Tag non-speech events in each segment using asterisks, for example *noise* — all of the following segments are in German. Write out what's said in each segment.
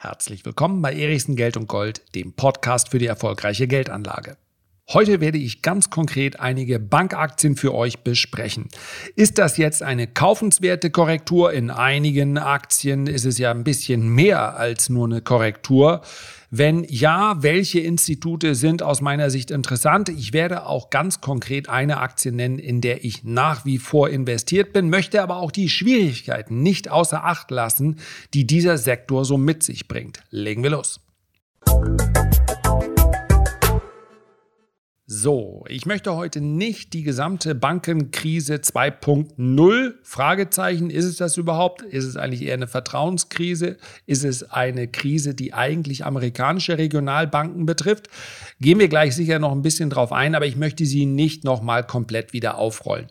Herzlich willkommen bei Erichsen Geld und Gold, dem Podcast für die erfolgreiche Geldanlage. Heute werde ich ganz konkret einige Bankaktien für euch besprechen. Ist das jetzt eine kaufenswerte Korrektur? In einigen Aktien ist es ja ein bisschen mehr als nur eine Korrektur. Wenn ja, welche Institute sind aus meiner Sicht interessant? Ich werde auch ganz konkret eine Aktie nennen, in der ich nach wie vor investiert bin, möchte aber auch die Schwierigkeiten nicht außer Acht lassen, die dieser Sektor so mit sich bringt. Legen wir los. So, ich möchte heute nicht die gesamte Bankenkrise 2.0 Fragezeichen. Ist es das überhaupt? Ist es eigentlich eher eine Vertrauenskrise? Ist es eine Krise, die eigentlich amerikanische Regionalbanken betrifft? Gehen wir gleich sicher noch ein bisschen drauf ein, aber ich möchte sie nicht nochmal komplett wieder aufrollen.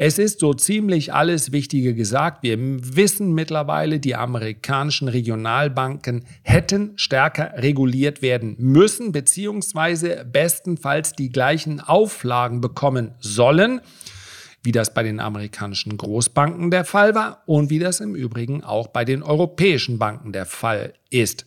Es ist so ziemlich alles Wichtige gesagt. Wir wissen mittlerweile, die amerikanischen Regionalbanken hätten stärker reguliert werden müssen, beziehungsweise bestenfalls die gleichen Auflagen bekommen sollen wie das bei den amerikanischen Großbanken der Fall war und wie das im Übrigen auch bei den europäischen Banken der Fall ist.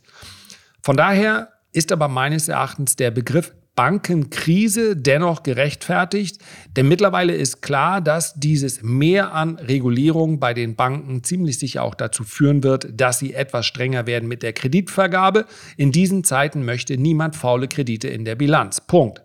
Von daher ist aber meines Erachtens der Begriff Bankenkrise dennoch gerechtfertigt? Denn mittlerweile ist klar, dass dieses Mehr an Regulierung bei den Banken ziemlich sicher auch dazu führen wird, dass sie etwas strenger werden mit der Kreditvergabe. In diesen Zeiten möchte niemand faule Kredite in der Bilanz. Punkt.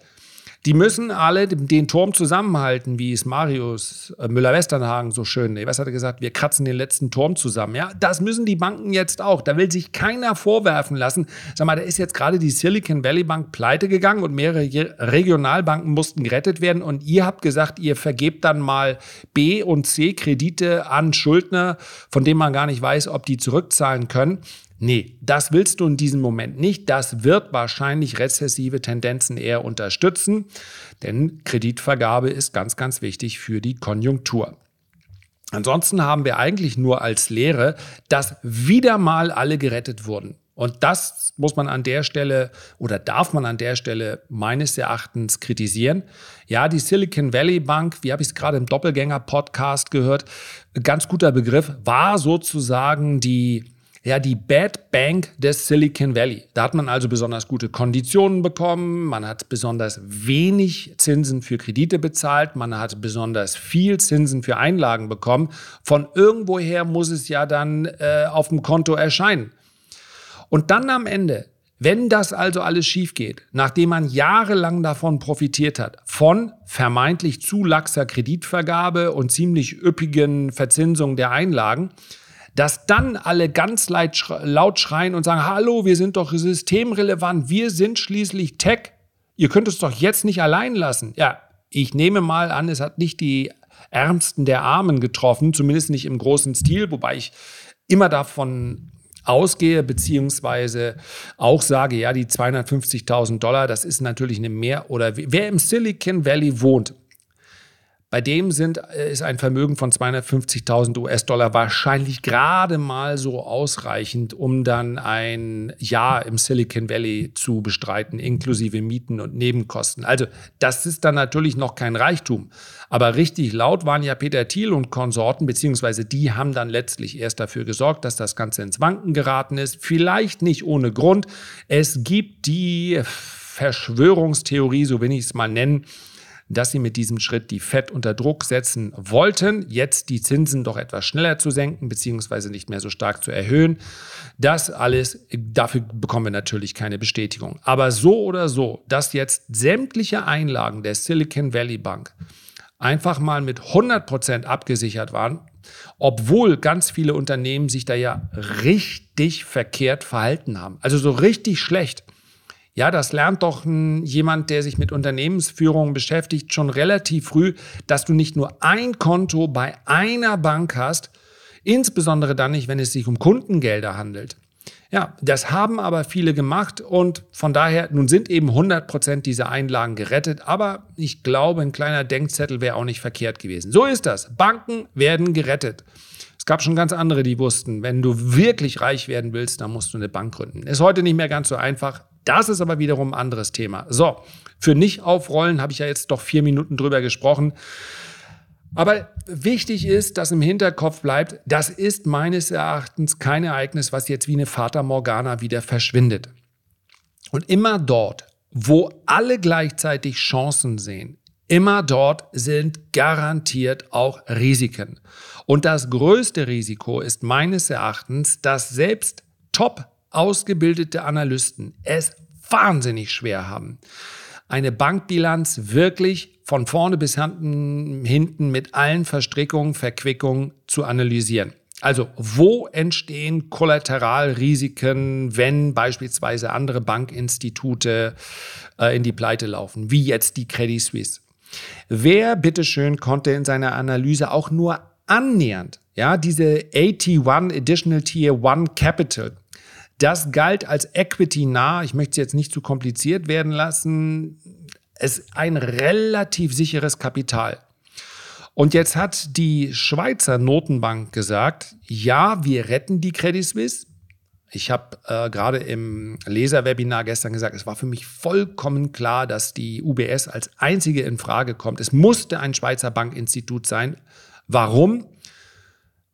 Die müssen alle den Turm zusammenhalten, wie es Marius äh, Müller-Westernhagen so schön, was hat er gesagt, wir kratzen den letzten Turm zusammen. Ja, das müssen die Banken jetzt auch. Da will sich keiner vorwerfen lassen. Sag mal, da ist jetzt gerade die Silicon Valley Bank pleite gegangen und mehrere Regionalbanken mussten gerettet werden. Und ihr habt gesagt, ihr vergebt dann mal B und C Kredite an Schuldner, von denen man gar nicht weiß, ob die zurückzahlen können. Nee, das willst du in diesem Moment nicht. Das wird wahrscheinlich rezessive Tendenzen eher unterstützen, denn Kreditvergabe ist ganz, ganz wichtig für die Konjunktur. Ansonsten haben wir eigentlich nur als Lehre, dass wieder mal alle gerettet wurden. Und das muss man an der Stelle oder darf man an der Stelle meines Erachtens kritisieren. Ja, die Silicon Valley Bank, wie habe ich es gerade im Doppelgänger-Podcast gehört, ganz guter Begriff, war sozusagen die ja, die Bad Bank des Silicon Valley. Da hat man also besonders gute Konditionen bekommen, man hat besonders wenig Zinsen für Kredite bezahlt, man hat besonders viel Zinsen für Einlagen bekommen. Von irgendwoher muss es ja dann äh, auf dem Konto erscheinen. Und dann am Ende, wenn das also alles schief geht, nachdem man jahrelang davon profitiert hat, von vermeintlich zu laxer Kreditvergabe und ziemlich üppigen Verzinsungen der Einlagen, dass dann alle ganz laut schreien und sagen, hallo, wir sind doch systemrelevant, wir sind schließlich Tech, ihr könnt es doch jetzt nicht allein lassen. Ja, ich nehme mal an, es hat nicht die Ärmsten der Armen getroffen, zumindest nicht im großen Stil, wobei ich immer davon ausgehe, beziehungsweise auch sage, ja, die 250.000 Dollar, das ist natürlich eine mehr oder wer im Silicon Valley wohnt, bei dem sind, äh, ist ein Vermögen von 250.000 US-Dollar wahrscheinlich gerade mal so ausreichend, um dann ein Jahr im Silicon Valley zu bestreiten, inklusive Mieten und Nebenkosten. Also das ist dann natürlich noch kein Reichtum. Aber richtig laut waren ja Peter Thiel und Konsorten, beziehungsweise die haben dann letztlich erst dafür gesorgt, dass das Ganze ins Wanken geraten ist. Vielleicht nicht ohne Grund. Es gibt die Verschwörungstheorie, so will ich es mal nennen, dass sie mit diesem Schritt die FED unter Druck setzen wollten, jetzt die Zinsen doch etwas schneller zu senken, beziehungsweise nicht mehr so stark zu erhöhen. Das alles, dafür bekommen wir natürlich keine Bestätigung. Aber so oder so, dass jetzt sämtliche Einlagen der Silicon Valley Bank einfach mal mit 100 Prozent abgesichert waren, obwohl ganz viele Unternehmen sich da ja richtig verkehrt verhalten haben. Also so richtig schlecht. Ja, das lernt doch jemand, der sich mit Unternehmensführung beschäftigt, schon relativ früh, dass du nicht nur ein Konto bei einer Bank hast, insbesondere dann nicht, wenn es sich um Kundengelder handelt. Ja, das haben aber viele gemacht und von daher, nun sind eben 100 Prozent dieser Einlagen gerettet, aber ich glaube, ein kleiner Denkzettel wäre auch nicht verkehrt gewesen. So ist das. Banken werden gerettet. Es gab schon ganz andere, die wussten, wenn du wirklich reich werden willst, dann musst du eine Bank gründen. Ist heute nicht mehr ganz so einfach, das ist aber wiederum ein anderes Thema. So, für nicht aufrollen habe ich ja jetzt doch vier Minuten drüber gesprochen. Aber wichtig ist, dass im Hinterkopf bleibt, das ist meines Erachtens kein Ereignis, was jetzt wie eine Fata Morgana wieder verschwindet. Und immer dort, wo alle gleichzeitig Chancen sehen, immer dort sind garantiert auch Risiken. Und das größte Risiko ist meines Erachtens, dass selbst top ausgebildete Analysten es wahnsinnig schwer haben, eine Bankbilanz wirklich von vorne bis hinten mit allen Verstrickungen, Verquickungen zu analysieren. Also wo entstehen Kollateralrisiken, wenn beispielsweise andere Bankinstitute äh, in die Pleite laufen, wie jetzt die Credit Suisse? Wer bitteschön konnte in seiner Analyse auch nur annähernd, ja, diese AT1 Additional Tier 1 Capital, das galt als equity nah, ich möchte es jetzt nicht zu kompliziert werden lassen, es ist ein relativ sicheres Kapital. Und jetzt hat die Schweizer Notenbank gesagt, ja, wir retten die Credit Suisse. Ich habe äh, gerade im Leserwebinar gestern gesagt, es war für mich vollkommen klar, dass die UBS als einzige in Frage kommt. Es musste ein Schweizer Bankinstitut sein. Warum?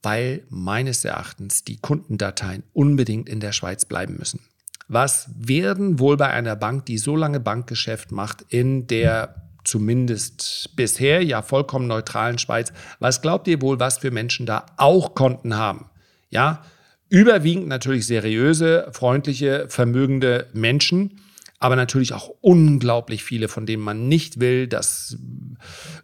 Weil meines Erachtens die Kundendateien unbedingt in der Schweiz bleiben müssen. Was werden wohl bei einer Bank, die so lange Bankgeschäft macht, in der zumindest bisher ja vollkommen neutralen Schweiz, was glaubt ihr wohl, was für Menschen da auch Konten haben? Ja, überwiegend natürlich seriöse, freundliche, vermögende Menschen, aber natürlich auch unglaublich viele, von denen man nicht will, dass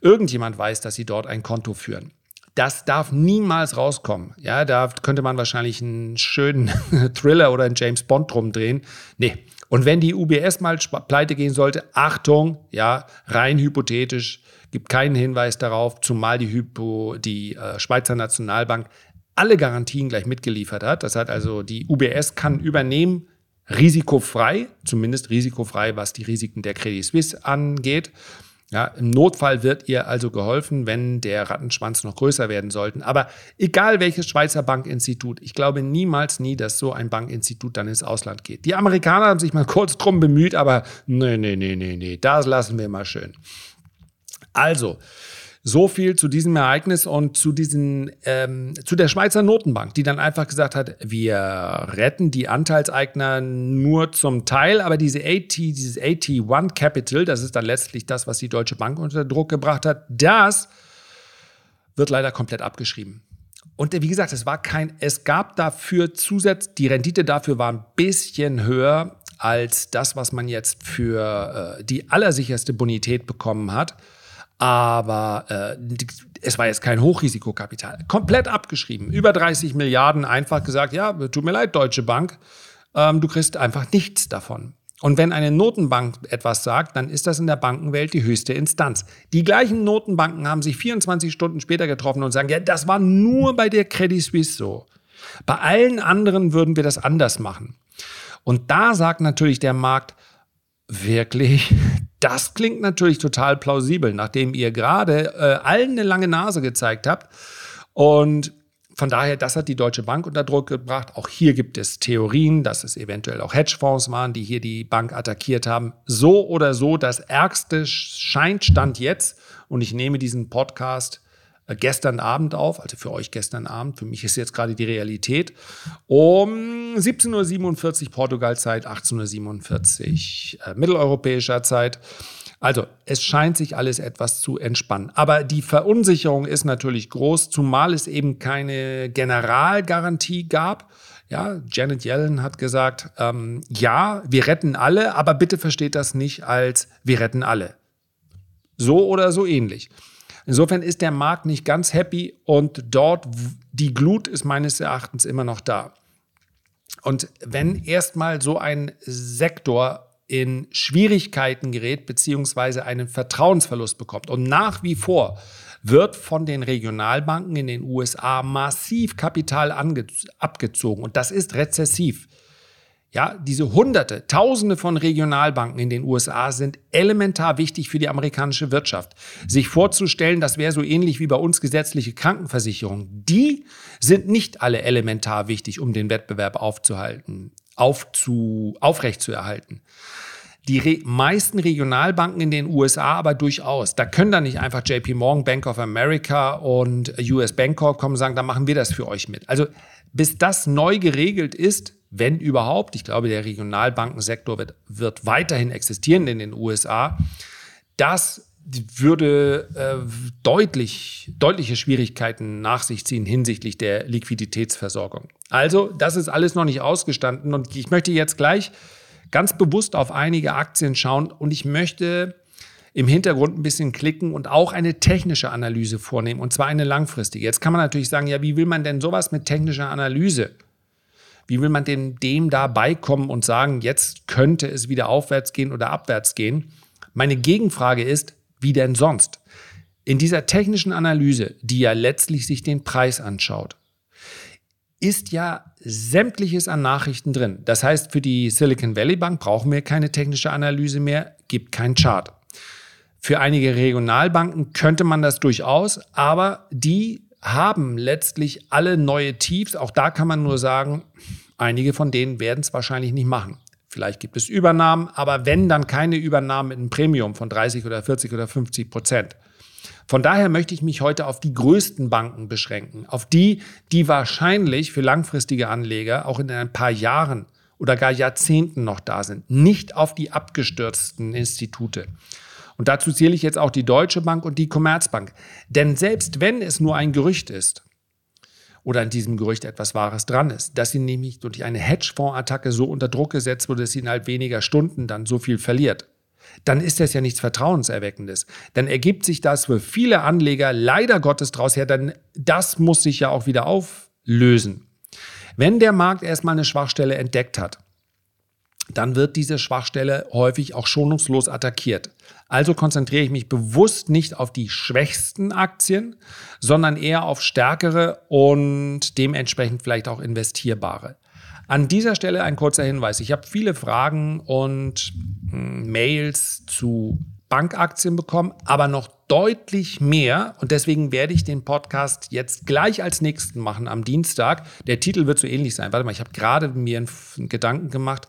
irgendjemand weiß, dass sie dort ein Konto führen. Das darf niemals rauskommen. Ja, da könnte man wahrscheinlich einen schönen *laughs* Thriller oder einen James Bond drum drehen. Nee. Und wenn die UBS mal pleite gehen sollte, Achtung, ja, rein hypothetisch, gibt keinen Hinweis darauf, zumal die, Hypo, die äh, Schweizer Nationalbank alle Garantien gleich mitgeliefert hat. Das hat also die UBS kann übernehmen, risikofrei, zumindest risikofrei, was die Risiken der Credit Suisse angeht. Ja, Im Notfall wird ihr also geholfen, wenn der Rattenschwanz noch größer werden sollte. Aber egal welches Schweizer Bankinstitut, ich glaube niemals nie, dass so ein Bankinstitut dann ins Ausland geht. Die Amerikaner haben sich mal kurz drum bemüht, aber nee, nee, nee, nee, nee, das lassen wir mal schön. Also, so viel zu diesem Ereignis und zu, diesen, ähm, zu der Schweizer Notenbank, die dann einfach gesagt hat, wir retten die Anteilseigner nur zum Teil, aber diese AT, dieses AT1 Capital, das ist dann letztlich das, was die Deutsche Bank unter Druck gebracht hat, das wird leider komplett abgeschrieben. Und wie gesagt, es war kein, es gab dafür Zusatz, die Rendite dafür war ein bisschen höher als das, was man jetzt für äh, die allersicherste Bonität bekommen hat. Aber äh, es war jetzt kein Hochrisikokapital. Komplett abgeschrieben. Über 30 Milliarden einfach gesagt, ja, tut mir leid, Deutsche Bank, ähm, du kriegst einfach nichts davon. Und wenn eine Notenbank etwas sagt, dann ist das in der Bankenwelt die höchste Instanz. Die gleichen Notenbanken haben sich 24 Stunden später getroffen und sagen, ja, das war nur bei der Credit Suisse so. Bei allen anderen würden wir das anders machen. Und da sagt natürlich der Markt, wirklich, *laughs* das klingt natürlich total plausibel, nachdem ihr gerade äh, allen eine lange Nase gezeigt habt. Und von daher, das hat die Deutsche Bank unter Druck gebracht. Auch hier gibt es Theorien, dass es eventuell auch Hedgefonds waren, die hier die Bank attackiert haben. So oder so, das Ärgste scheint Stand jetzt, und ich nehme diesen Podcast gestern Abend auf, also für euch gestern Abend, für mich ist jetzt gerade die Realität, um 17.47 Uhr Portugal-Zeit, 18.47 Uhr äh, mitteleuropäischer Zeit. Also es scheint sich alles etwas zu entspannen. Aber die Verunsicherung ist natürlich groß, zumal es eben keine Generalgarantie gab. Ja, Janet Yellen hat gesagt, ähm, ja, wir retten alle, aber bitte versteht das nicht als wir retten alle. So oder so ähnlich. Insofern ist der Markt nicht ganz happy und dort, die Glut ist meines Erachtens immer noch da. Und wenn erstmal so ein Sektor in Schwierigkeiten gerät, beziehungsweise einen Vertrauensverlust bekommt und nach wie vor wird von den Regionalbanken in den USA massiv Kapital abgezogen und das ist rezessiv. Ja, diese Hunderte, Tausende von Regionalbanken in den USA sind elementar wichtig für die amerikanische Wirtschaft. Sich vorzustellen, das wäre so ähnlich wie bei uns gesetzliche Krankenversicherung, die sind nicht alle elementar wichtig, um den Wettbewerb aufzuhalten, aufzu, aufrechtzuerhalten. Die re meisten Regionalbanken in den USA aber durchaus. Da können dann nicht einfach JP Morgan, Bank of America und US Bancorp kommen und sagen, da machen wir das für euch mit. Also bis das neu geregelt ist, wenn überhaupt, ich glaube, der Regionalbankensektor wird, wird weiterhin existieren in den USA, das würde äh, deutlich, deutliche Schwierigkeiten nach sich ziehen hinsichtlich der Liquiditätsversorgung. Also, das ist alles noch nicht ausgestanden und ich möchte jetzt gleich ganz bewusst auf einige Aktien schauen und ich möchte im Hintergrund ein bisschen klicken und auch eine technische Analyse vornehmen und zwar eine langfristige. Jetzt kann man natürlich sagen, ja, wie will man denn sowas mit technischer Analyse? Wie will man denn dem da beikommen und sagen, jetzt könnte es wieder aufwärts gehen oder abwärts gehen? Meine Gegenfrage ist, wie denn sonst? In dieser technischen Analyse, die ja letztlich sich den Preis anschaut, ist ja sämtliches an Nachrichten drin. Das heißt, für die Silicon Valley Bank brauchen wir keine technische Analyse mehr, gibt keinen Chart. Für einige Regionalbanken könnte man das durchaus, aber die haben letztlich alle neue Tiefs. Auch da kann man nur sagen, einige von denen werden es wahrscheinlich nicht machen. Vielleicht gibt es Übernahmen, aber wenn, dann keine Übernahmen mit einem Premium von 30 oder 40 oder 50 Prozent. Von daher möchte ich mich heute auf die größten Banken beschränken, auf die, die wahrscheinlich für langfristige Anleger auch in ein paar Jahren oder gar Jahrzehnten noch da sind, nicht auf die abgestürzten Institute. Und dazu zähle ich jetzt auch die Deutsche Bank und die Commerzbank. Denn selbst wenn es nur ein Gerücht ist, oder an diesem Gerücht etwas Wahres dran ist, dass sie nämlich durch eine Hedgefonds-Attacke so unter Druck gesetzt wurde, dass sie innerhalb weniger Stunden dann so viel verliert, dann ist das ja nichts Vertrauenserweckendes. Dann ergibt sich das für viele Anleger leider Gottes draus her, dann das muss sich ja auch wieder auflösen. Wenn der Markt erstmal eine Schwachstelle entdeckt hat, dann wird diese Schwachstelle häufig auch schonungslos attackiert. Also konzentriere ich mich bewusst nicht auf die schwächsten Aktien, sondern eher auf stärkere und dementsprechend vielleicht auch investierbare. An dieser Stelle ein kurzer Hinweis. Ich habe viele Fragen und hm, Mails zu Bankaktien bekommen, aber noch deutlich mehr. Und deswegen werde ich den Podcast jetzt gleich als nächsten machen am Dienstag. Der Titel wird so ähnlich sein. Warte mal, ich habe gerade mir einen Gedanken gemacht.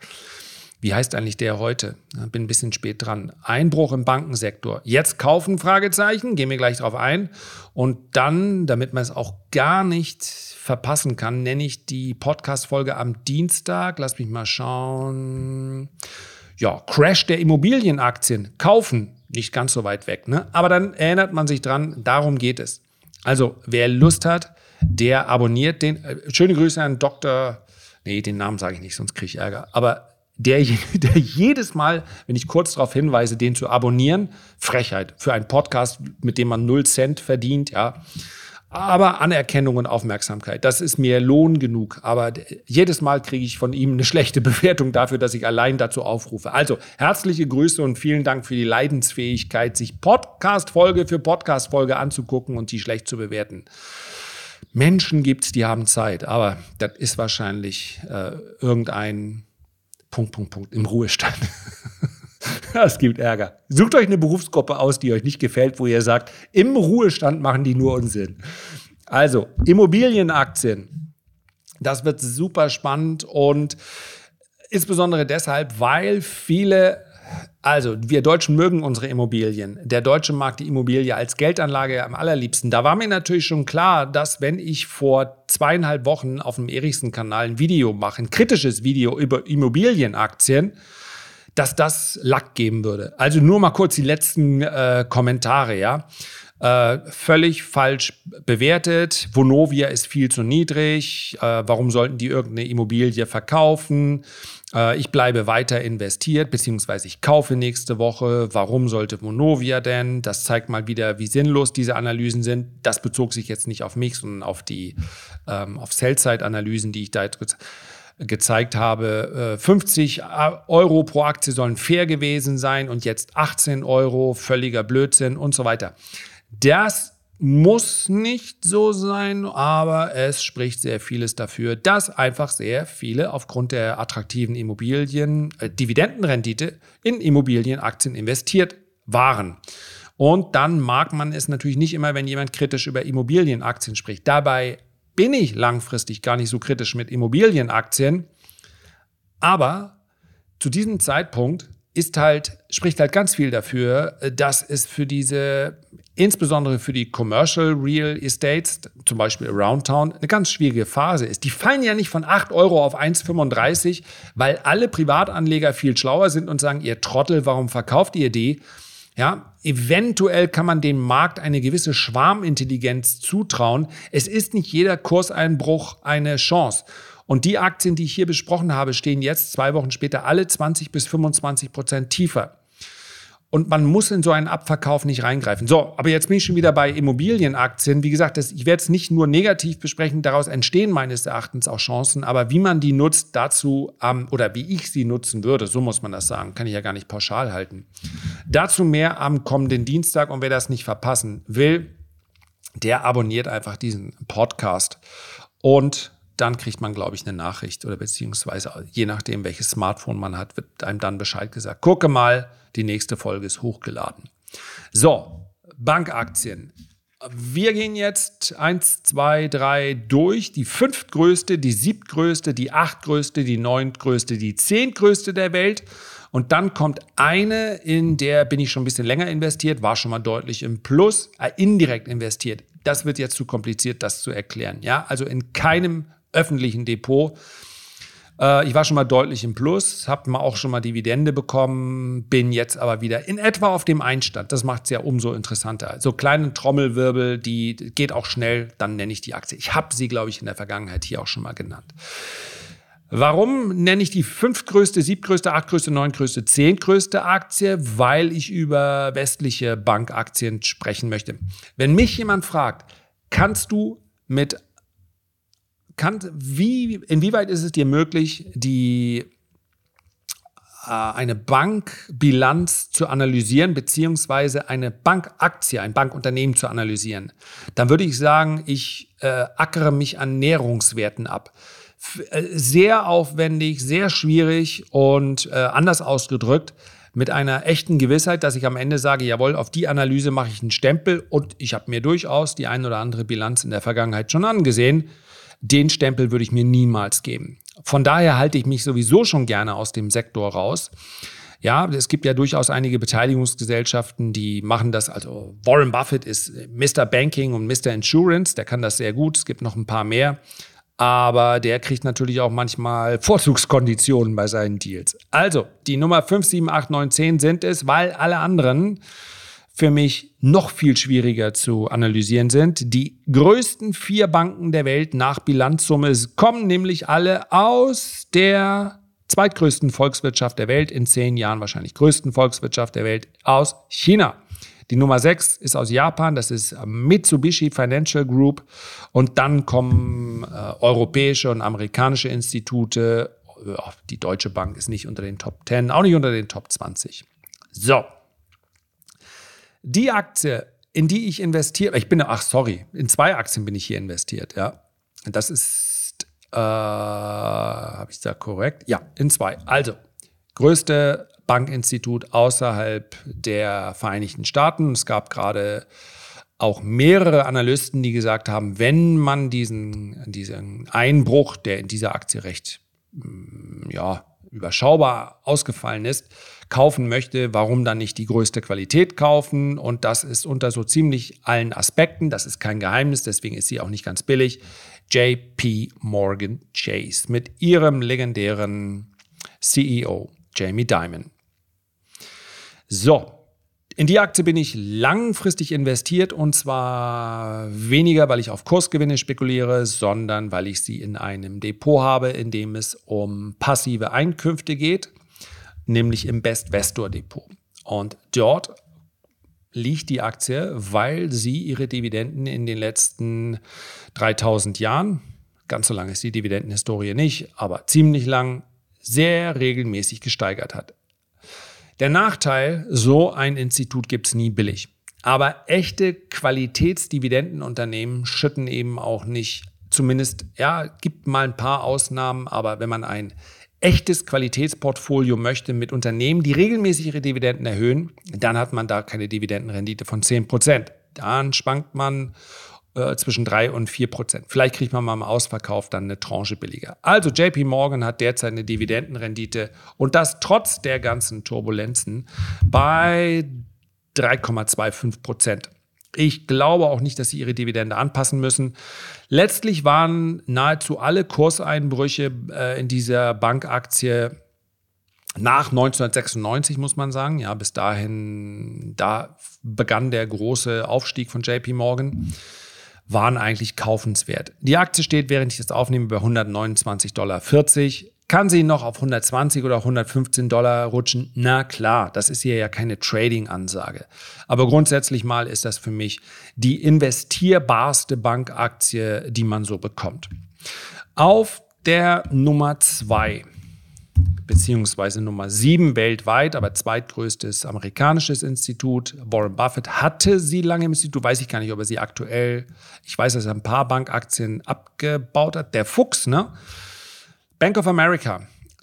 Wie heißt eigentlich der heute? Bin ein bisschen spät dran. Einbruch im Bankensektor. Jetzt kaufen? Fragezeichen. Gehen wir gleich drauf ein. Und dann, damit man es auch gar nicht verpassen kann, nenne ich die Podcast-Folge am Dienstag. Lass mich mal schauen. Ja, Crash der Immobilienaktien. Kaufen. Nicht ganz so weit weg, ne? Aber dann erinnert man sich dran, darum geht es. Also, wer Lust hat, der abonniert den. Äh, schöne Grüße an Dr. Nee, den Namen sage ich nicht, sonst kriege ich Ärger. Aber der, *laughs* der jedes Mal, wenn ich kurz darauf hinweise, den zu abonnieren, Frechheit für einen Podcast, mit dem man null Cent verdient, ja. Aber Anerkennung und Aufmerksamkeit, das ist mir Lohn genug. Aber jedes Mal kriege ich von ihm eine schlechte *laughs* Bewertung dafür, dass ich allein dazu aufrufe. Also herzliche Grüße und vielen Dank für die Leidensfähigkeit, sich Podcast-Folge für Podcast-Folge anzugucken und die schlecht zu bewerten. Menschen gibt's, die haben Zeit, aber das ist wahrscheinlich äh, irgendein Punkt, Punkt, Punkt, im Ruhestand. *laughs* Es gibt Ärger. Sucht euch eine Berufsgruppe aus, die euch nicht gefällt, wo ihr sagt, im Ruhestand machen die nur Unsinn. Also, Immobilienaktien. Das wird super spannend und insbesondere deshalb, weil viele also, wir Deutschen mögen unsere Immobilien. Der Deutsche mag die Immobilie als Geldanlage am allerliebsten. Da war mir natürlich schon klar, dass wenn ich vor zweieinhalb Wochen auf dem Erichsen-Kanal ein Video mache, ein kritisches Video über Immobilienaktien, dass das Lack geben würde. Also nur mal kurz die letzten äh, Kommentare, ja. Äh, völlig falsch bewertet. Vonovia ist viel zu niedrig. Äh, warum sollten die irgendeine Immobilie verkaufen? Äh, ich bleibe weiter investiert, beziehungsweise ich kaufe nächste Woche. Warum sollte Vonovia denn? Das zeigt mal wieder, wie sinnlos diese Analysen sind. Das bezog sich jetzt nicht auf mich, sondern auf die ähm, auf Sell-Side-Analysen, die ich da jetzt gezeigt habe, 50 äh, Euro pro Aktie sollen fair gewesen sein und jetzt 18 Euro, völliger Blödsinn und so weiter. Das muss nicht so sein, aber es spricht sehr vieles dafür, dass einfach sehr viele aufgrund der attraktiven Immobilien, äh, Dividendenrendite in Immobilienaktien investiert waren. Und dann mag man es natürlich nicht immer, wenn jemand kritisch über Immobilienaktien spricht. Dabei bin ich langfristig gar nicht so kritisch mit Immobilienaktien. Aber zu diesem Zeitpunkt ist halt, spricht halt ganz viel dafür, dass es für diese, insbesondere für die Commercial Real Estates, zum Beispiel Around Town, eine ganz schwierige Phase ist. Die fallen ja nicht von 8 Euro auf 1,35, weil alle Privatanleger viel schlauer sind und sagen, ihr Trottel, warum verkauft ihr die? Ja, eventuell kann man dem Markt eine gewisse Schwarmintelligenz zutrauen. Es ist nicht jeder Kurseinbruch eine Chance. Und die Aktien, die ich hier besprochen habe, stehen jetzt zwei Wochen später alle 20 bis 25 Prozent tiefer. Und man muss in so einen Abverkauf nicht reingreifen. So, aber jetzt bin ich schon wieder bei Immobilienaktien. Wie gesagt, das, ich werde es nicht nur negativ besprechen, daraus entstehen meines Erachtens auch Chancen, aber wie man die nutzt, dazu, ähm, oder wie ich sie nutzen würde, so muss man das sagen, kann ich ja gar nicht pauschal halten. Dazu mehr am kommenden Dienstag und wer das nicht verpassen will, der abonniert einfach diesen Podcast. Und dann kriegt man, glaube ich, eine Nachricht oder beziehungsweise je nachdem, welches Smartphone man hat, wird einem dann Bescheid gesagt. Gucke mal, die nächste Folge ist hochgeladen. So, Bankaktien. Wir gehen jetzt eins, zwei, drei durch. Die fünftgrößte, die siebtgrößte, die achtgrößte, die neuntgrößte, die zehntgrößte der Welt. Und dann kommt eine, in der bin ich schon ein bisschen länger investiert, war schon mal deutlich im Plus, äh, indirekt investiert. Das wird jetzt zu kompliziert, das zu erklären. Ja, also in keinem öffentlichen Depot. Äh, ich war schon mal deutlich im Plus, habe auch schon mal Dividende bekommen, bin jetzt aber wieder in etwa auf dem Einstand. Das macht es ja umso interessanter. So kleine Trommelwirbel, die geht auch schnell, dann nenne ich die Aktie. Ich habe sie, glaube ich, in der Vergangenheit hier auch schon mal genannt. Warum nenne ich die fünftgrößte, siebtgrößte, achtgrößte, neuntgrößte, zehntgrößte Aktie? Weil ich über westliche Bankaktien sprechen möchte. Wenn mich jemand fragt, kannst du mit kann, wie, inwieweit ist es dir möglich, die äh, eine Bankbilanz zu analysieren, beziehungsweise eine Bankaktie, ein Bankunternehmen zu analysieren, dann würde ich sagen, ich äh, ackere mich an Nährungswerten ab. F äh, sehr aufwendig, sehr schwierig und äh, anders ausgedrückt, mit einer echten Gewissheit, dass ich am Ende sage, jawohl, auf die Analyse mache ich einen Stempel und ich habe mir durchaus die ein oder andere Bilanz in der Vergangenheit schon angesehen den Stempel würde ich mir niemals geben. Von daher halte ich mich sowieso schon gerne aus dem Sektor raus. Ja, es gibt ja durchaus einige Beteiligungsgesellschaften, die machen das. Also Warren Buffett ist Mr. Banking und Mr. Insurance, der kann das sehr gut. Es gibt noch ein paar mehr. Aber der kriegt natürlich auch manchmal Vorzugskonditionen bei seinen Deals. Also, die Nummer 5, 7, 8, 9, 10 sind es, weil alle anderen für mich noch viel schwieriger zu analysieren sind. Die größten vier Banken der Welt nach Bilanzsumme kommen nämlich alle aus der zweitgrößten Volkswirtschaft der Welt, in zehn Jahren wahrscheinlich größten Volkswirtschaft der Welt, aus China. Die Nummer sechs ist aus Japan, das ist Mitsubishi Financial Group. Und dann kommen äh, europäische und amerikanische Institute. Die Deutsche Bank ist nicht unter den Top 10, auch nicht unter den Top 20. So, die Aktie, in die ich investiere, ich bin, ach sorry, in zwei Aktien bin ich hier investiert, ja. Das ist, äh, habe ich da korrekt? Ja, in zwei. Also, größte Bankinstitut außerhalb der Vereinigten Staaten. Es gab gerade auch mehrere Analysten, die gesagt haben, wenn man diesen, diesen Einbruch, der in dieser Aktie recht mm, ja, überschaubar ausgefallen ist, kaufen möchte, warum dann nicht die größte Qualität kaufen? Und das ist unter so ziemlich allen Aspekten, das ist kein Geheimnis, deswegen ist sie auch nicht ganz billig, JP Morgan Chase mit ihrem legendären CEO Jamie Dimon. So, in die Aktie bin ich langfristig investiert und zwar weniger, weil ich auf Kursgewinne spekuliere, sondern weil ich sie in einem Depot habe, in dem es um passive Einkünfte geht nämlich im Best Vestor Depot. Und dort liegt die Aktie, weil sie ihre Dividenden in den letzten 3000 Jahren, ganz so lange ist die Dividendenhistorie nicht, aber ziemlich lang, sehr regelmäßig gesteigert hat. Der Nachteil, so ein Institut gibt es nie billig. Aber echte Qualitätsdividendenunternehmen schütten eben auch nicht, zumindest, ja, gibt mal ein paar Ausnahmen, aber wenn man ein echtes Qualitätsportfolio möchte mit Unternehmen, die regelmäßig ihre Dividenden erhöhen, dann hat man da keine Dividendenrendite von 10%. Dann schwankt man äh, zwischen 3 und 4 Prozent. Vielleicht kriegt man mal im Ausverkauf dann eine Tranche billiger. Also JP Morgan hat derzeit eine Dividendenrendite und das trotz der ganzen Turbulenzen bei 3,25 Prozent. Ich glaube auch nicht, dass sie ihre Dividende anpassen müssen. Letztlich waren nahezu alle Kurseinbrüche äh, in dieser Bankaktie nach 1996, muss man sagen. Ja, bis dahin, da begann der große Aufstieg von JP Morgan waren eigentlich kaufenswert. Die Aktie steht, während ich das aufnehme, bei 129,40 Dollar. Kann sie noch auf 120 oder 115 Dollar rutschen? Na klar, das ist hier ja keine Trading-Ansage. Aber grundsätzlich mal ist das für mich die investierbarste Bankaktie, die man so bekommt. Auf der Nummer zwei beziehungsweise Nummer sieben weltweit, aber zweitgrößtes amerikanisches Institut. Warren Buffett hatte sie lange im Institut, weiß ich gar nicht, ob er sie aktuell, ich weiß, dass er ein paar Bankaktien abgebaut hat. Der Fuchs, ne? Bank of America.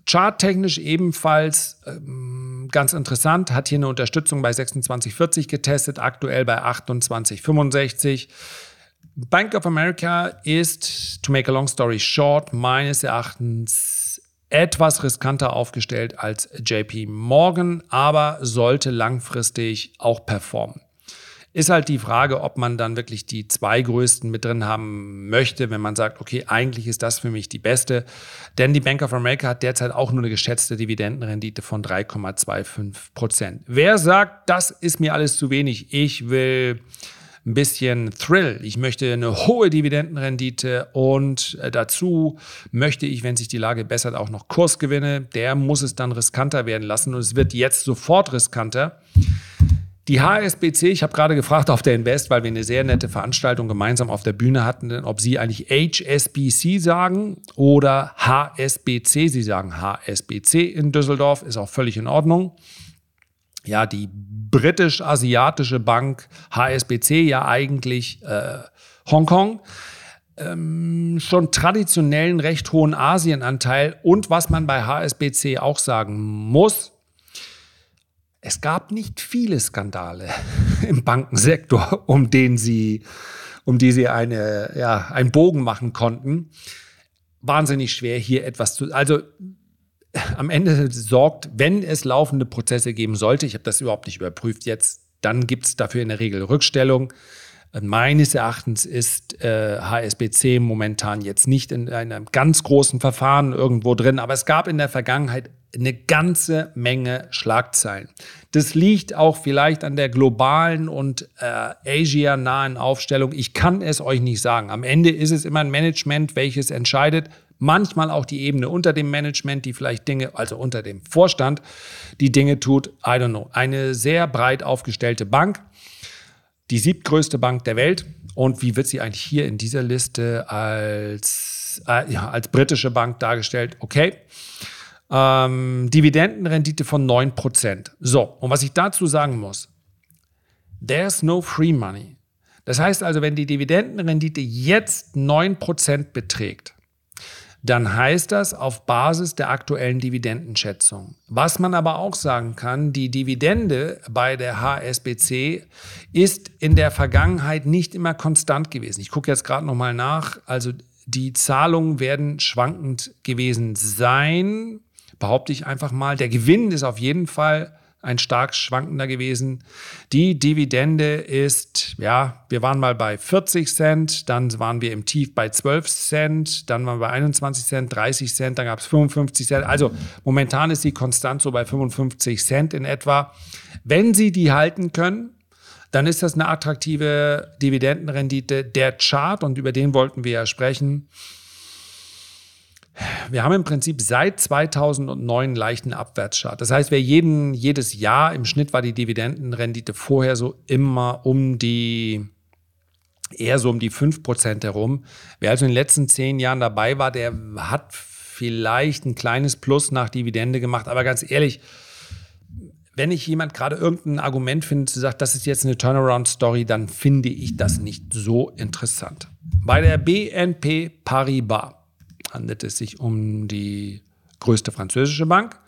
Charttechnisch ebenfalls ähm, ganz interessant, hat hier eine Unterstützung bei 26,40 getestet, aktuell bei 28,65. Bank of America ist, to make a long story short, meines Erachtens etwas riskanter aufgestellt als JP Morgan, aber sollte langfristig auch performen. Ist halt die Frage, ob man dann wirklich die zwei größten mit drin haben möchte, wenn man sagt, okay, eigentlich ist das für mich die beste. Denn die Bank of America hat derzeit auch nur eine geschätzte Dividendenrendite von 3,25 Prozent. Wer sagt, das ist mir alles zu wenig, ich will ein bisschen Thrill. Ich möchte eine hohe Dividendenrendite und äh, dazu möchte ich, wenn sich die Lage bessert, auch noch Kursgewinne. Der muss es dann riskanter werden lassen und es wird jetzt sofort riskanter. Die HSBC, ich habe gerade gefragt auf der Invest, weil wir eine sehr nette Veranstaltung gemeinsam auf der Bühne hatten, ob Sie eigentlich HSBC sagen oder HSBC. Sie sagen HSBC in Düsseldorf, ist auch völlig in Ordnung ja, die britisch-asiatische Bank HSBC, ja eigentlich äh, Hongkong, ähm, schon traditionellen recht hohen Asienanteil. Und was man bei HSBC auch sagen muss, es gab nicht viele Skandale *laughs* im Bankensektor, um den sie, um die sie eine, ja, einen Bogen machen konnten. Wahnsinnig schwer hier etwas zu, also am Ende sorgt, wenn es laufende Prozesse geben sollte, ich habe das überhaupt nicht überprüft jetzt, dann gibt es dafür in der Regel Rückstellung. Meines Erachtens ist äh, HSBC momentan jetzt nicht in einem ganz großen Verfahren irgendwo drin, aber es gab in der Vergangenheit eine ganze Menge Schlagzeilen. Das liegt auch vielleicht an der globalen und äh, Asia-nahen Aufstellung. Ich kann es euch nicht sagen. Am Ende ist es immer ein Management, welches entscheidet, manchmal auch die Ebene unter dem Management, die vielleicht Dinge, also unter dem Vorstand, die Dinge tut. I don't know. Eine sehr breit aufgestellte Bank, die siebtgrößte Bank der Welt. Und wie wird sie eigentlich hier in dieser Liste als, äh, ja, als britische Bank dargestellt? Okay. Ähm, Dividendenrendite von 9%. So, und was ich dazu sagen muss, there's no free money. Das heißt also, wenn die Dividendenrendite jetzt 9% beträgt, dann heißt das auf Basis der aktuellen Dividendenschätzung. Was man aber auch sagen kann, die Dividende bei der HSBC ist in der Vergangenheit nicht immer konstant gewesen. Ich gucke jetzt gerade nochmal nach. Also die Zahlungen werden schwankend gewesen sein, behaupte ich einfach mal. Der Gewinn ist auf jeden Fall ein stark schwankender gewesen. Die Dividende ist, ja, wir waren mal bei 40 Cent, dann waren wir im Tief bei 12 Cent, dann waren wir bei 21 Cent, 30 Cent, dann gab es 55 Cent. Also momentan ist sie konstant so bei 55 Cent in etwa. Wenn Sie die halten können, dann ist das eine attraktive Dividendenrendite. Der Chart, und über den wollten wir ja sprechen, wir haben im Prinzip seit 2009 einen leichten Abwärtschart. Das heißt, wir jeden, jedes Jahr im Schnitt war die Dividendenrendite vorher so immer um die eher so um die 5% herum. Wer also in den letzten zehn Jahren dabei war, der hat vielleicht ein kleines Plus nach Dividende gemacht. Aber ganz ehrlich, wenn ich jemand gerade irgendein Argument finde, zu sagt, das ist jetzt eine Turnaround-Story, dann finde ich das nicht so interessant. Bei der BNP Paribas handelt es sich um die größte französische Bank.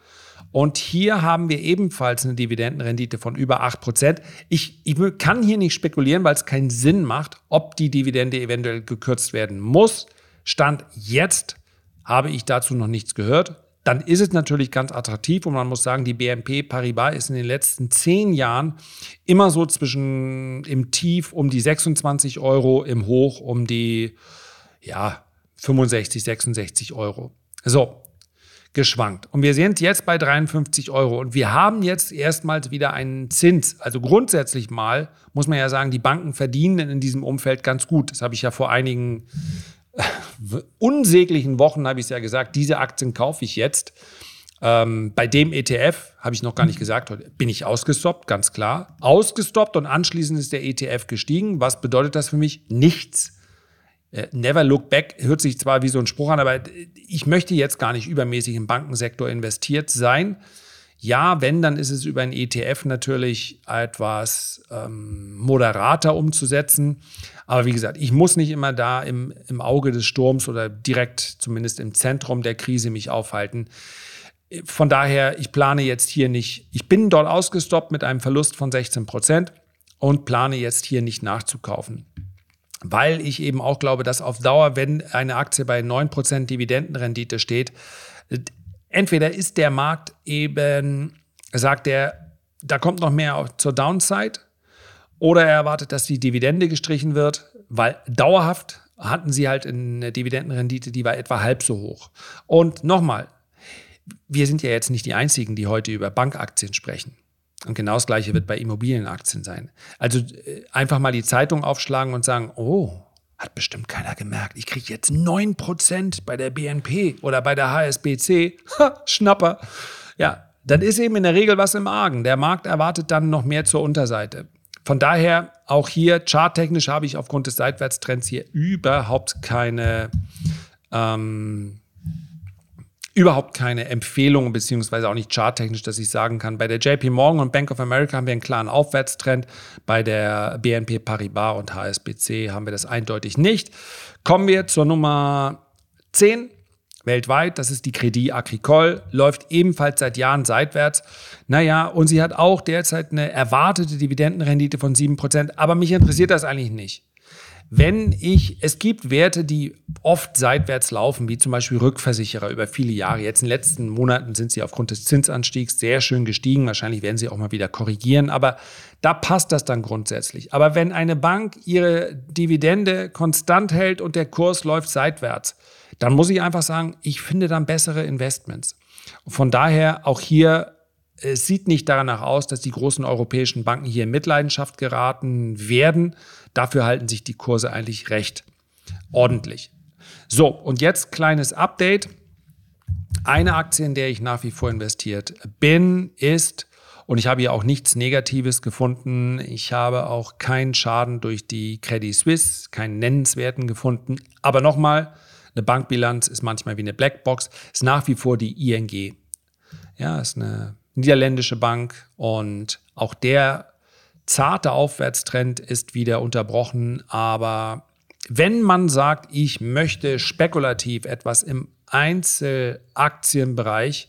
Und hier haben wir ebenfalls eine Dividendenrendite von über 8%. Ich, ich kann hier nicht spekulieren, weil es keinen Sinn macht, ob die Dividende eventuell gekürzt werden muss. Stand jetzt habe ich dazu noch nichts gehört. Dann ist es natürlich ganz attraktiv und man muss sagen, die BNP Paribas ist in den letzten zehn Jahren immer so zwischen im Tief um die 26 Euro, im Hoch um die ja, 65, 66 Euro. So, geschwankt. Und wir sind jetzt bei 53 Euro. Und wir haben jetzt erstmals wieder einen Zins. Also grundsätzlich mal muss man ja sagen, die Banken verdienen in diesem Umfeld ganz gut. Das habe ich ja vor einigen äh, unsäglichen Wochen, habe ich es ja gesagt, diese Aktien kaufe ich jetzt. Ähm, bei dem ETF, habe ich noch gar nicht gesagt, bin ich ausgestoppt, ganz klar. Ausgestoppt und anschließend ist der ETF gestiegen. Was bedeutet das für mich? Nichts. Äh, never look back hört sich zwar wie so ein Spruch an, aber ich möchte jetzt gar nicht übermäßig im Bankensektor investiert sein. Ja, wenn, dann ist es über ein ETF natürlich etwas ähm, moderater umzusetzen. Aber wie gesagt, ich muss nicht immer da im, im Auge des Sturms oder direkt zumindest im Zentrum der Krise mich aufhalten. Von daher, ich plane jetzt hier nicht, ich bin dort ausgestoppt mit einem Verlust von 16 Prozent und plane jetzt hier nicht nachzukaufen weil ich eben auch glaube, dass auf Dauer, wenn eine Aktie bei 9% Dividendenrendite steht, entweder ist der Markt eben, sagt er, da kommt noch mehr zur Downside, oder er erwartet, dass die Dividende gestrichen wird, weil dauerhaft hatten sie halt eine Dividendenrendite, die war etwa halb so hoch. Und nochmal, wir sind ja jetzt nicht die Einzigen, die heute über Bankaktien sprechen. Und genau das Gleiche wird bei Immobilienaktien sein. Also äh, einfach mal die Zeitung aufschlagen und sagen, oh, hat bestimmt keiner gemerkt. Ich kriege jetzt 9% bei der BNP oder bei der HSBC. *laughs* Ha, Schnapper. Ja, dann ist eben in der Regel was im Argen. Der Markt erwartet dann noch mehr zur Unterseite. Von daher auch hier charttechnisch habe ich aufgrund des Seitwärtstrends hier überhaupt keine ähm, überhaupt keine Empfehlung, beziehungsweise auch nicht charttechnisch, dass ich sagen kann, bei der JP Morgan und Bank of America haben wir einen klaren Aufwärtstrend, bei der BNP Paribas und HSBC haben wir das eindeutig nicht. Kommen wir zur Nummer 10 weltweit, das ist die Credit Agricole, läuft ebenfalls seit Jahren seitwärts. Naja, und sie hat auch derzeit eine erwartete Dividendenrendite von 7%, aber mich interessiert das eigentlich nicht. Wenn ich, es gibt Werte, die oft seitwärts laufen, wie zum Beispiel Rückversicherer über viele Jahre. Jetzt in den letzten Monaten sind sie aufgrund des Zinsanstiegs sehr schön gestiegen. Wahrscheinlich werden sie auch mal wieder korrigieren, aber da passt das dann grundsätzlich. Aber wenn eine Bank ihre Dividende konstant hält und der Kurs läuft seitwärts, dann muss ich einfach sagen, ich finde dann bessere Investments. Von daher auch hier es sieht nicht danach aus, dass die großen europäischen Banken hier in Mitleidenschaft geraten werden. Dafür halten sich die Kurse eigentlich recht ordentlich. So, und jetzt kleines Update. Eine Aktie, in der ich nach wie vor investiert bin, ist, und ich habe hier auch nichts Negatives gefunden, ich habe auch keinen Schaden durch die Credit Suisse, keinen nennenswerten gefunden. Aber nochmal, eine Bankbilanz ist manchmal wie eine Blackbox, ist nach wie vor die ING. Ja, ist eine niederländische Bank und auch der zarte Aufwärtstrend ist wieder unterbrochen. Aber wenn man sagt, ich möchte spekulativ etwas im Einzelaktienbereich,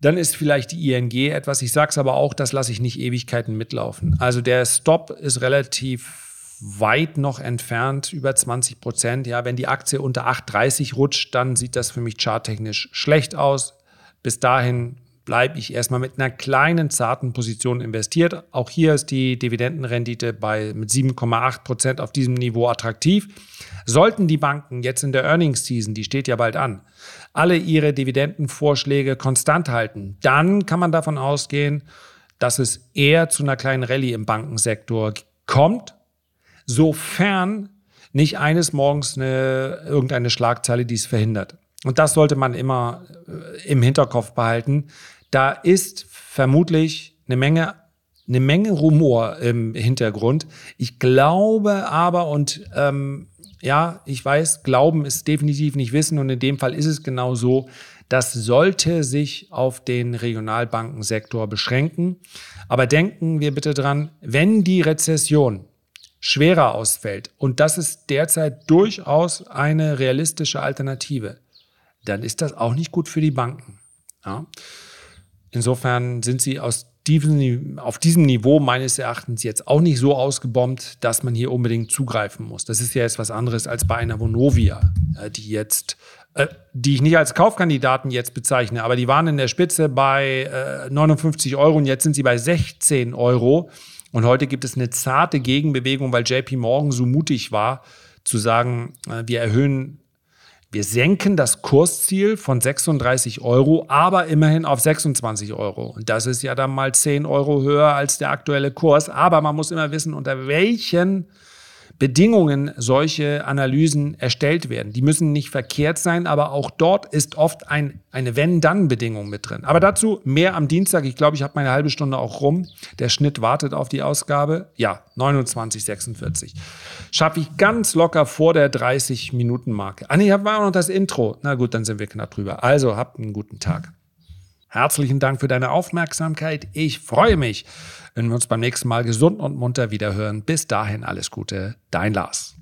dann ist vielleicht die ING etwas. Ich sage es aber auch, das lasse ich nicht Ewigkeiten mitlaufen. Also der Stop ist relativ weit noch entfernt, über 20 Prozent. Ja, wenn die Aktie unter 8,30 rutscht, dann sieht das für mich charttechnisch schlecht aus. Bis dahin bleibe ich erstmal mit einer kleinen, zarten Position investiert. Auch hier ist die Dividendenrendite bei, mit 7,8 Prozent auf diesem Niveau attraktiv. Sollten die Banken jetzt in der Earnings Season, die steht ja bald an, alle ihre Dividendenvorschläge konstant halten, dann kann man davon ausgehen, dass es eher zu einer kleinen Rallye im Bankensektor kommt, sofern nicht eines Morgens eine, irgendeine Schlagzeile dies verhindert. Und das sollte man immer äh, im Hinterkopf behalten, da ist vermutlich eine Menge, eine Menge Rumor im Hintergrund. Ich glaube aber, und ähm, ja, ich weiß, Glauben ist definitiv nicht Wissen und in dem Fall ist es genau so, das sollte sich auf den Regionalbankensektor beschränken. Aber denken wir bitte dran, wenn die Rezession schwerer ausfällt, und das ist derzeit durchaus eine realistische Alternative, dann ist das auch nicht gut für die Banken. Ja? Insofern sind sie aus diesem, auf diesem Niveau meines Erachtens jetzt auch nicht so ausgebombt, dass man hier unbedingt zugreifen muss. Das ist ja jetzt was anderes als bei einer Vonovia, die jetzt, äh, die ich nicht als Kaufkandidaten jetzt bezeichne, aber die waren in der Spitze bei äh, 59 Euro und jetzt sind sie bei 16 Euro. Und heute gibt es eine zarte Gegenbewegung, weil JP Morgan so mutig war, zu sagen, äh, wir erhöhen wir senken das Kursziel von 36 Euro, aber immerhin auf 26 Euro. Und das ist ja dann mal 10 Euro höher als der aktuelle Kurs. Aber man muss immer wissen, unter welchen Bedingungen solche Analysen erstellt werden. Die müssen nicht verkehrt sein, aber auch dort ist oft ein, eine Wenn-Dann-Bedingung mit drin. Aber dazu mehr am Dienstag. Ich glaube, ich habe meine halbe Stunde auch rum. Der Schnitt wartet auf die Ausgabe. Ja, 29,46. Schaffe ich ganz locker vor der 30-Minuten-Marke. Ah, nee, war auch noch das Intro. Na gut, dann sind wir knapp drüber. Also, habt einen guten Tag. Herzlichen Dank für deine Aufmerksamkeit. Ich freue mich, wenn wir uns beim nächsten Mal gesund und munter wieder hören. Bis dahin alles Gute, dein Lars.